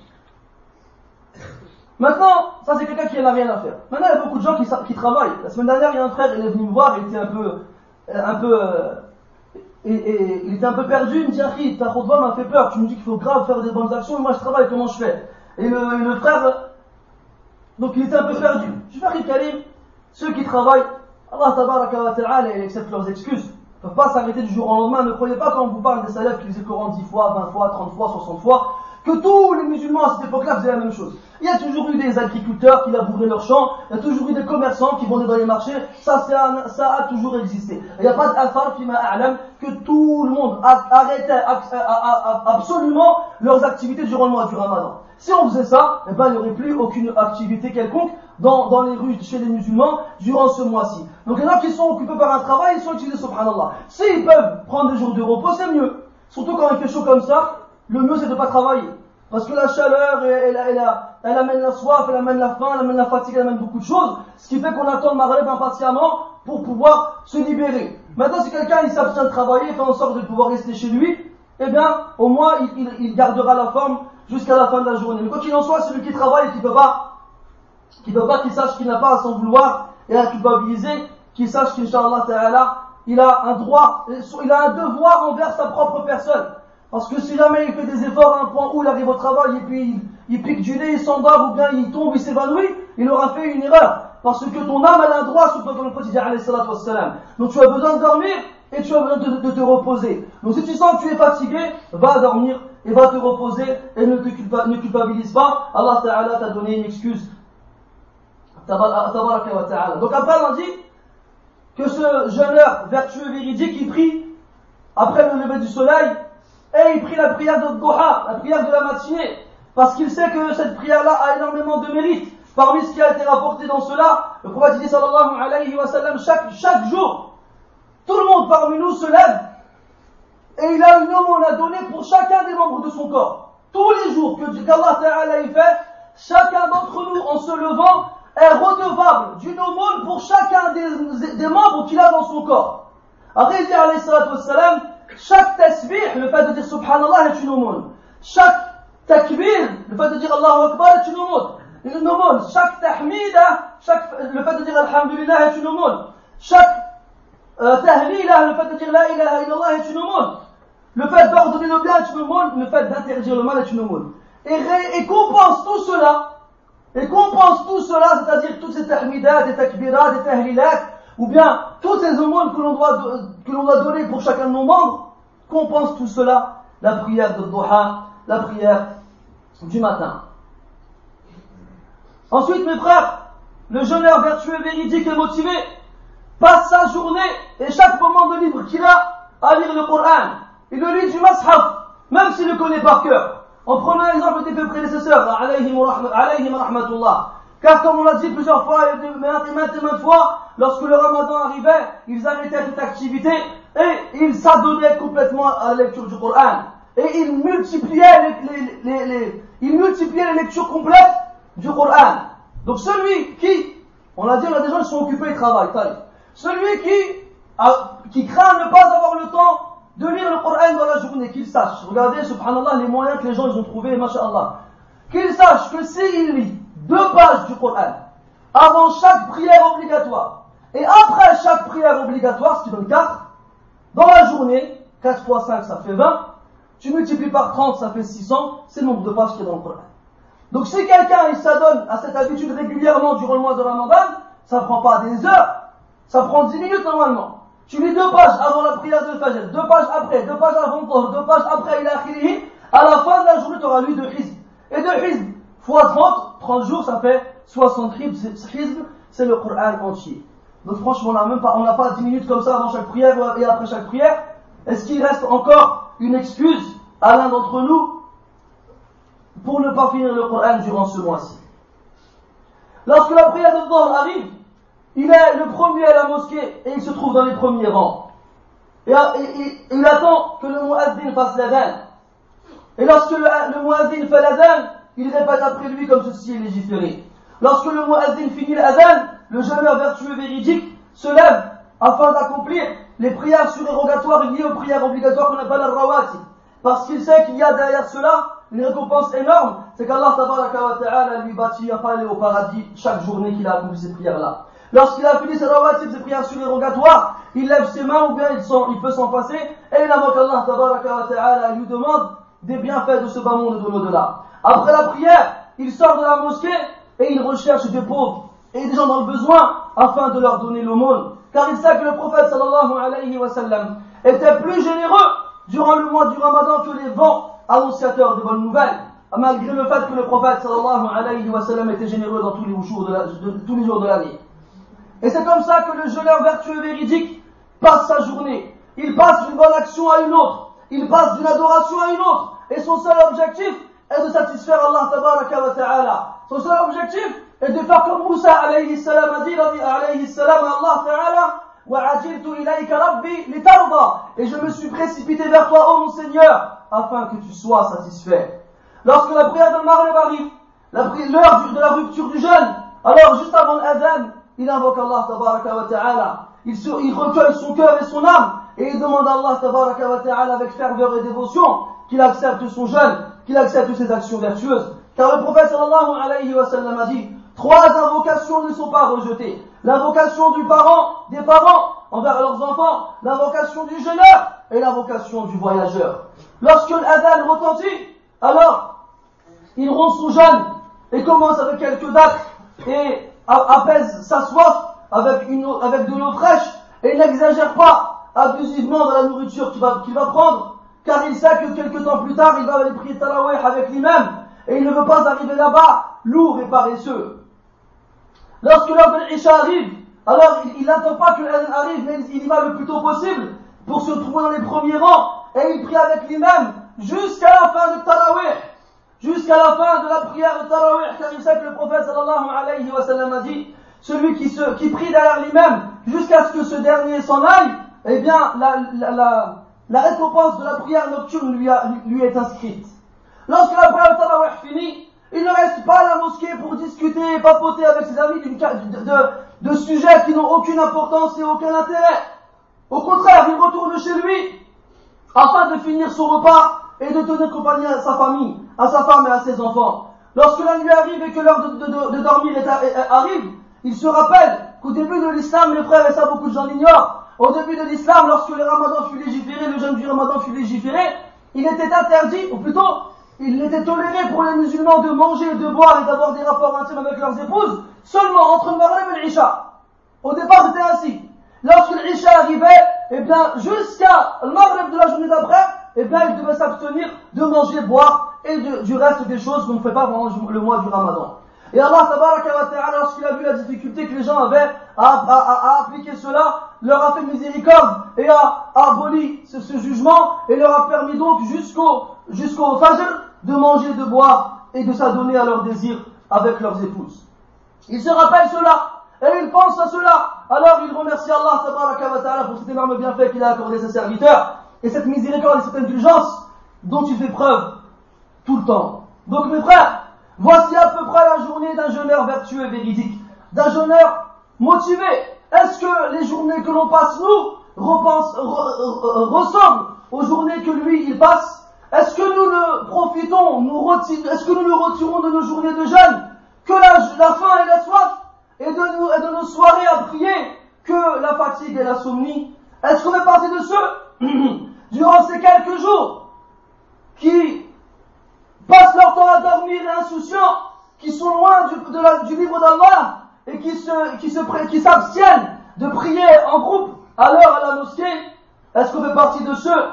Speaker 1: Maintenant, ça c'est quelqu'un qui n'a rien à faire. Maintenant, il y a beaucoup de gens qui, travaillent. La semaine dernière, il y a un frère, il est venu me voir, il était un peu, un peu, euh, il était un peu perdu. Il me dit, Akhi, ta khutbah m'a fait peur. Tu me dis qu'il faut grave faire des bonnes actions, moi je travaille, comment je fais? Et le, frère, donc il était un peu perdu. Je fais Karim, ceux qui travaillent, Allah tabaraka wa ta'ala, il accepte leurs excuses. Ne peuvent pas s'arrêter du jour au lendemain. Ne croyez pas quand on vous parle des salafs qui faisaient le Coran 10 fois, 20 fois, 30 fois, 60 fois, que tous les musulmans à cette époque-là faisaient la même chose. Il y a toujours eu des agriculteurs qui labouraient leurs champs, il y a toujours eu des commerçants qui vendaient dans les marchés, ça, ça a toujours existé. Il n'y a pas d'affaire qui m'a que tout le monde arrêtait absolument leurs activités durant le mois du ramadan. Si on faisait ça, eh ben, il n'y aurait plus aucune activité quelconque dans, les rues chez les musulmans durant ce mois-ci. Donc les gens qui sont occupés par un travail, ils sont utilisés subhanallah. S'ils peuvent prendre des jours de repos, c'est mieux. Surtout quand il fait chaud comme ça, le mieux c'est de ne pas travailler. Parce que la chaleur, elle, elle, elle, amène la soif, elle amène la faim, elle amène la fatigue, elle amène beaucoup de choses. Ce qui fait qu'on attend le maghreb impatiemment pour pouvoir se libérer. Maintenant, si quelqu'un il s'abstient de travailler, fait en sorte de pouvoir rester chez lui, eh bien, au moins, il, il, gardera la forme jusqu'à la fin de la journée. Mais quoi qu'il en soit, celui qui travaille et qui peut pas, qui peut pas, qu'il sache qu'il n'a pas à s'en vouloir et à culpabiliser, qu'il sache qu'Inch'Allah Ta'ala, il a un droit, il a un devoir envers sa propre personne. Parce que si jamais il fait des efforts à un point où il arrive au travail et puis il, pique du nez, il s'endort ou bien il tombe, il s'évanouit, il aura fait une erreur. Parce que ton âme a un droit, sur le quotidien, Donc tu as besoin de dormir et tu as besoin de, te reposer. Donc si tu sens que tu es fatigué, va dormir et va te reposer et ne te culpabilise pas. Allah Ta'ala t'a donné une excuse. Donc après on dit que ce jeûneur vertueux véridique, il prie après le lever du soleil et il prie la prière de Doha, la prière de la matinée, parce qu'il sait que cette prière-là a énormément de mérite. Parmi ce qui a été rapporté dans cela, le prophète dit sallallahu alayhi wa chaque, jour, tout le monde parmi nous se lève et il a une aumône à donner pour chacun des membres de son corps. Tous les jours que Allah Ta'ala fait, chacun d'entre nous en se levant est redevable d'une aumône pour chacun des, membres qu'il a dans son corps. Après il dit alayhi salatu chaque tasbih, le fait de dire subhanallah est une aumône. Chaque takbir, le fait de dire Allahu Akbar est une aumône. Chaque tahmida, le fait de dire Alhamdulillah est une aumône. Chaque euh, le fait de dire La ilaha illallah est une aumône. Le fait d'ordonner le bien est une aumône. Le fait d'interdire le mal est une aumône. Et, et compense tout cela, et compense tout cela, c'est-à-dire toutes ces tahmidas, des takbirat, des tahlilat, ou bien toutes ces aumônes que l'on doit, donner pour chacun de nos membres, compense tout cela La prière de Doha, la prière du matin. Ensuite, mes frères, le jeûneur vertueux, véridique et motivé passe sa journée et chaque moment de libre qu'il a à lire le Coran. Il le lit du mashaf, même s'il le connaît par cœur. En prenant l'exemple des deux prédécesseurs, alayhim rahmatullah. Car comme on l'a dit plusieurs fois et maintes et maintes fois, lorsque le ramadan arrivait, ils arrêtaient toute activité et ils s'adonnaient complètement à la lecture du Coran. Et ils multipliaient les, les, les, ils multipliaient les lectures complètes du Coran. Donc celui qui, on a dit, on a des gens qui sont occupés, ils travaillent, celui qui, qui craint ne pas avoir le temps de lire le Coran dans la journée, qu'il sache, regardez, subhanallah, les moyens que les gens ils ont trouvés, masha'Allah, qu'il sache que s'il lit deux pages du Coran avant chaque prière obligatoire et après chaque prière obligatoire, ce qui donne 4, dans la journée, 4 fois 5 ça fait 20, tu multiplies par 30 ça fait 600, c'est le nombre de pages qui est dans le Coran. Donc si quelqu'un il s'adonne à cette habitude régulièrement durant le mois de Ramadan, ça prend pas des heures, ça prend 10 minutes normalement. Tu lis deux pages avant la prière de Fajr, deux pages après, deux pages avant le deux pages après, il a à la fin de la journée, tu auras lu deux hizb. et de hizb. Fois 30, 30 jours, ça fait 60 hizb, c'est le Coran entier. Donc franchement, on n'a pas, on n'a pas 10 minutes comme ça avant chaque prière et après chaque prière. Est-ce qu'il reste encore une excuse à l'un d'entre nous pour ne pas finir le Coran durant ce mois-ci? Lorsque la prière de Dhuhr arrive, il est le premier à la mosquée et il se trouve dans les premiers rangs. Et, il attend que le muazzin fasse l'adhan. Et lorsque le, le fait l'adhan, il répète après lui comme ceci est légiféré. Lorsque le muazzin finit l'adhan, le jeûneur vertueux véridique se lève afin d'accomplir les prières surérogatoires liées aux prières obligatoires qu'on appelle al-rawati. Parce qu'il sait qu'il y a derrière cela une récompense énorme, c'est qu'Allah ta'ala lui bâtit enfin aller au paradis chaque journée qu'il a accompli ces prières-là. Lorsqu'il a fini ses rawatib, ses prières surérogatoires, il lève ses mains ou bien il, peut s'en passer et il invoque Allah ta'ala lui demande des bienfaits de ce bas monde de l'au-delà. Après la prière, il sort de la mosquée et il recherche des pauvres et des gens dans le besoin afin de leur donner l'aumône. Car il sait que le prophète sallallahu alayhi wa sallam était plus généreux durant le mois du ramadan que les vents annonciateurs de bonnes nouvelles. Malgré le fait que le prophète sallallahu alayhi wa sallam était généreux dans tous les jours de l'année. Et c'est comme ça que le jeûneur vertueux véridique passe sa journée. Il passe d'une bonne action à une autre. Il passe d'une adoration à une autre. Et son seul objectif est de satisfaire Allah wa ta'ala. Son seul objectif est de faire comme Moussa alayhi salam a dit alayhi salam Allah ta'ala et je me suis précipité vers toi, oh mon Seigneur, afin que tu sois satisfait. Lorsque la prière de Maghreb arrive, l'heure de la rupture du jeûne, alors juste avant l'adhan, il invoque Allah wa ta'ala. Il, il recueille son cœur et son âme et il demande à Allah wa ta'ala avec ferveur et dévotion qu'il accepte son jeûne, qu'il accepte ses actions vertueuses. Car le prophète sallallahu alayhi wa sallam a dit, trois invocations ne sont pas rejetées. L'invocation du parent, des parents envers leurs enfants, l'invocation du jeûneur et l'invocation du voyageur. Lorsque l'adhan retentit, alors il rompt son jeûne et commence avec quelques dates et apaise sa soif avec, de l'eau fraîche et n'exagère pas abusivement dans la nourriture qu'il va, prendre, car il sait que quelques temps plus tard, il va aller prier Tarawih avec lui-même et il ne veut pas arriver là-bas lourd et paresseux. Lorsque l'heure de arrive, alors il n'attend pas que l'Adhan arrive, mais il y va le plus tôt possible pour se trouver dans les premiers rangs et il prie avec lui-même jusqu'à la fin de Tarawih jusqu'à la fin de la prière de Tarawih, car il sait que le prophète sallallahu alayhi wa sallam a dit, celui qui, se, qui prie derrière lui-même jusqu'à ce que ce dernier s'en aille, eh bien, la, la, la, récompense de la prière nocturne lui, a, lui est inscrite. Lorsque la prière de Tarawih finit, il ne reste pas à la mosquée pour discuter et papoter avec ses amis de, de, de sujets qui n'ont aucune importance et aucun intérêt. Au contraire, il retourne chez lui afin de finir son repas et de tenir compagnie à sa famille, à sa femme et à ses enfants. Lorsque la nuit arrive et que l'heure de, dormir arrive, il se rappelle qu'au début de l'islam, mes frères, et ça beaucoup de gens l'ignorent, au début de l'islam, lorsque le ramadan fut légiféré, le jeûne du ramadan fut légiféré, il était interdit, ou plutôt, il était toléré pour les musulmans de manger, de boire et d'avoir des rapports intimes avec leurs épouses, seulement entre le Maghreb et l'Isha. Au départ, c'était ainsi. Lorsque l'Isha arrivait, eh bien, jusqu'à le Maghreb de la journée d'après, eh bien, il devait s'abstenir de manger, boire et du reste des choses qu'on ne fait pas pendant le mois du Ramadan. Et Allah, lorsqu'il a vu la difficulté que les gens avaient à, appliquer cela, leur a fait miséricorde et a, aboli ce, jugement et leur a permis donc jusqu'au jusqu'au Fajr de manger, de boire et de s'adonner à leurs désirs avec leurs épouses. Ils se rappellent cela et ils pensent à cela. Alors ils remercient Allah pour cet énorme bienfait qu'il a accordé à ses serviteurs et cette miséricorde et cette indulgence dont il fait preuve tout le temps. Donc mes frères, voici à peu près la journée d'un jeûneur vertueux et véridique, d'un jeûneur motivé. Est-ce que les journées que l'on passe nous ressemblent aux journées que lui il passe? Est-ce que nous le profitons, nous est-ce que nous le retirons de nos journées de jeûne que la, faim et la soif? Et de, et de nos soirées à prier que la fatigue et la somnie Est-ce qu'on est parti de ceux durant ces quelques jours, qui passent leur temps à dormir et insouciants, qui sont loin du, livre d'Allah et qui se, qui se, qui s'abstiennent de prier en groupe à l'heure à la mosquée, est-ce qu'on fait partie de ceux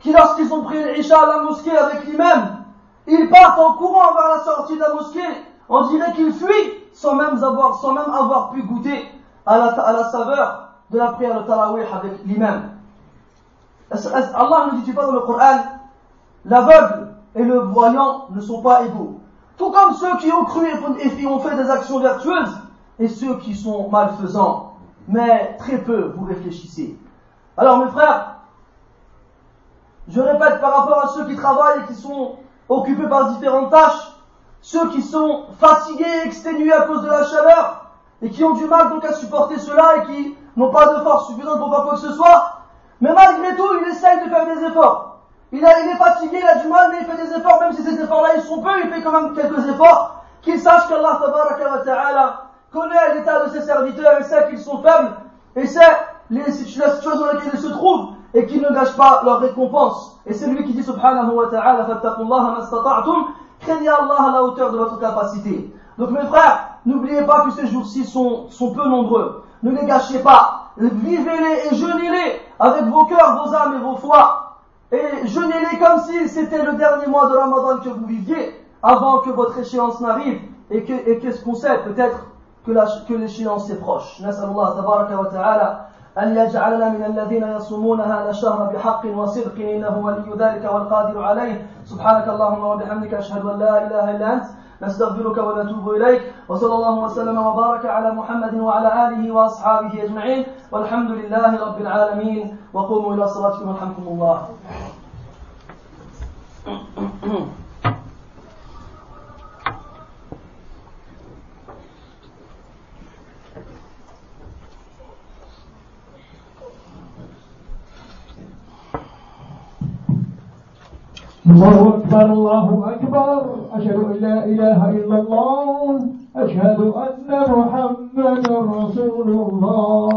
Speaker 1: qui, lorsqu'ils ont prié l'Isha à la mosquée avec l'imam, Ils partent en courant vers la sortie de la mosquée. On dirait qu'ils fuient sans même avoir, sans même avoir pu goûter à la, à la saveur de la prière de Tarawih avec l'imam. Allah ne dit pas dans le Coran, l'aveugle et le voyant ne sont pas égaux. Tout comme ceux qui ont cru et ont fait des actions vertueuses et ceux qui sont malfaisants. Mais très peu vous réfléchissez. Alors mes frères, je répète par rapport à ceux qui travaillent et qui sont occupés par différentes tâches, ceux qui sont fatigués, exténués à cause de la chaleur, et qui ont du mal donc à supporter cela et qui n'ont pas de force suffisante pour faire quoi que ce soit, mais malgré tout, il essaye de faire des efforts. Il, il est fatigué, il a du mal, mais il fait des efforts, même si ces efforts-là, ils sont peu, il fait quand même quelques efforts, qu'il sache qu'Allah ta'ala connaît l'état de ses serviteurs et sait qu'ils sont faibles, et sait les, situations dans lesquelles ils se trouvent, et qu'ils ne gâchent pas leur récompense. Et c'est lui qui dit subhanahu wa ta'ala, craignez Allah à la hauteur de votre capacité. Donc mes frères, n'oubliez pas que ces jours-ci sont, sont peu nombreux. Ne les gâchez pas Vivez-les et jeûnez-les avec vos cœurs, vos âmes et vos foi. Et jeûnez-les comme si c'était le dernier mois de Ramadan que vous viviez avant que votre échéance n'arrive. Et qu'est-ce qu'on sait Peut-être que l'échéance est proche. أن يجعلنا من الذين يصومون هذا الشهر بحق وصدق إنه ولي ذلك والقادر عليه سبحانك اللهم وبحمدك أشهد أن لا إله إلا أنت نستغفرك ونتوب إليك وصلى الله وسلم وبارك على محمد وعلى آله وأصحابه أجمعين والحمد لله رب العالمين وقوموا إلى صلاتكم ورحمكم الله
Speaker 2: الله أكبر الله أكبر. أشهد أن لا إله إلا الله. أشهد أن محمدا رسول الله.